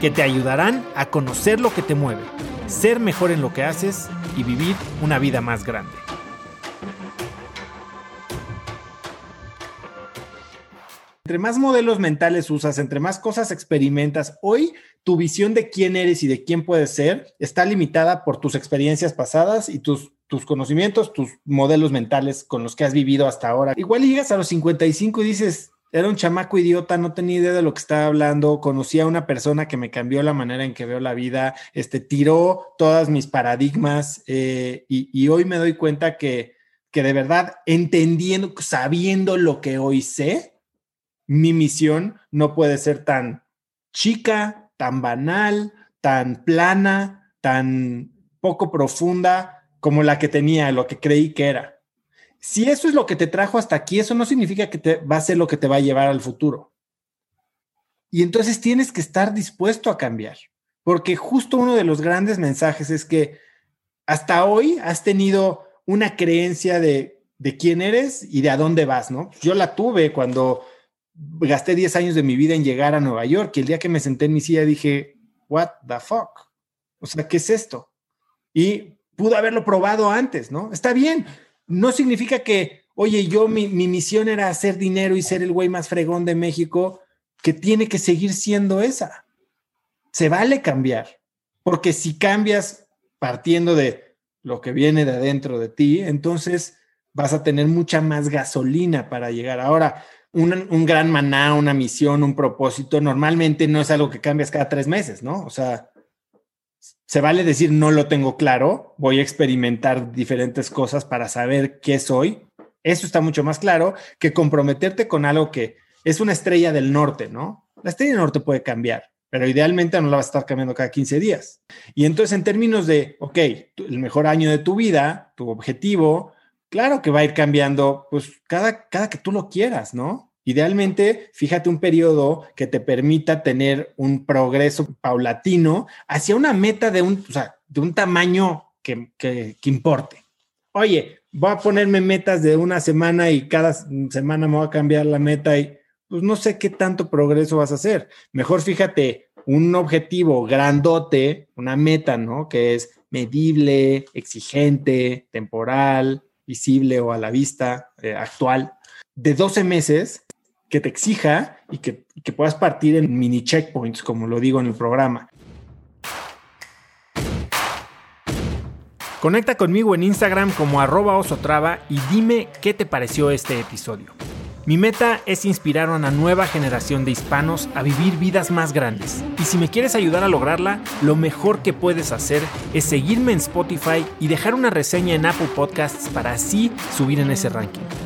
que te ayudarán a conocer lo que te mueve, ser mejor en lo que haces y vivir una vida más grande. Entre más modelos mentales usas, entre más cosas experimentas, hoy tu visión de quién eres y de quién puedes ser está limitada por tus experiencias pasadas y tus, tus conocimientos, tus modelos mentales con los que has vivido hasta ahora. Igual llegas a los 55 y dices, era un chamaco idiota, no tenía idea de lo que estaba hablando, conocí a una persona que me cambió la manera en que veo la vida, este, tiró todas mis paradigmas eh, y, y, hoy me doy cuenta que, que de verdad, entendiendo, sabiendo lo que hoy sé, mi misión no puede ser tan chica, tan banal, tan plana, tan poco profunda como la que tenía, lo que creí que era. Si eso es lo que te trajo hasta aquí, eso no significa que te va a ser lo que te va a llevar al futuro. Y entonces tienes que estar dispuesto a cambiar, porque justo uno de los grandes mensajes es que hasta hoy has tenido una creencia de, de quién eres y de a dónde vas, ¿no? Yo la tuve cuando gasté 10 años de mi vida en llegar a Nueva York y el día que me senté en mi silla dije, what the fuck? O sea, ¿qué es esto? Y pude haberlo probado antes, ¿no? Está bien. No significa que, oye, yo mi, mi misión era hacer dinero y ser el güey más fregón de México, que tiene que seguir siendo esa. Se vale cambiar, porque si cambias partiendo de lo que viene de adentro de ti, entonces vas a tener mucha más gasolina para llegar. Ahora, un, un, gran maná, una misión, un propósito, normalmente no es algo que cambias cada tres meses, ¿no? O sea, se vale decir no lo tengo claro, voy a experimentar diferentes cosas para saber qué soy. Eso está mucho más claro que comprometerte con algo que es una estrella del norte, ¿no? La estrella del norte puede cambiar, pero idealmente no la vas a estar cambiando cada 15 días. Y entonces en términos de, ok, el mejor año de tu vida, tu objetivo, claro que va a ir cambiando, pues cada, cada que tú lo quieras, ¿no? Idealmente, fíjate un periodo que te permita tener un progreso paulatino hacia una meta de un, tamaño que, importe. Oye, voy a ponerme metas de una semana y cada semana me voy a cambiar la meta y pues no sé qué tanto progreso vas a hacer. Mejor fíjate un objetivo grandote, una meta, ¿no? Que es medible, exigente, temporal, visible o a la vista eh, actual, de 12 meses que te exija y que, que, puedas partir en mini checkpoints, como lo digo en el programa. Conecta conmigo en Instagram como arroba osotrava y dime qué te pareció este episodio. Mi meta es inspirar a una nueva generación de hispanos a vivir vidas más grandes. Y si me quieres ayudar a lograrla, lo mejor que puedes hacer es seguirme en Spotify y dejar una reseña en Apple Podcasts para así subir en ese ranking.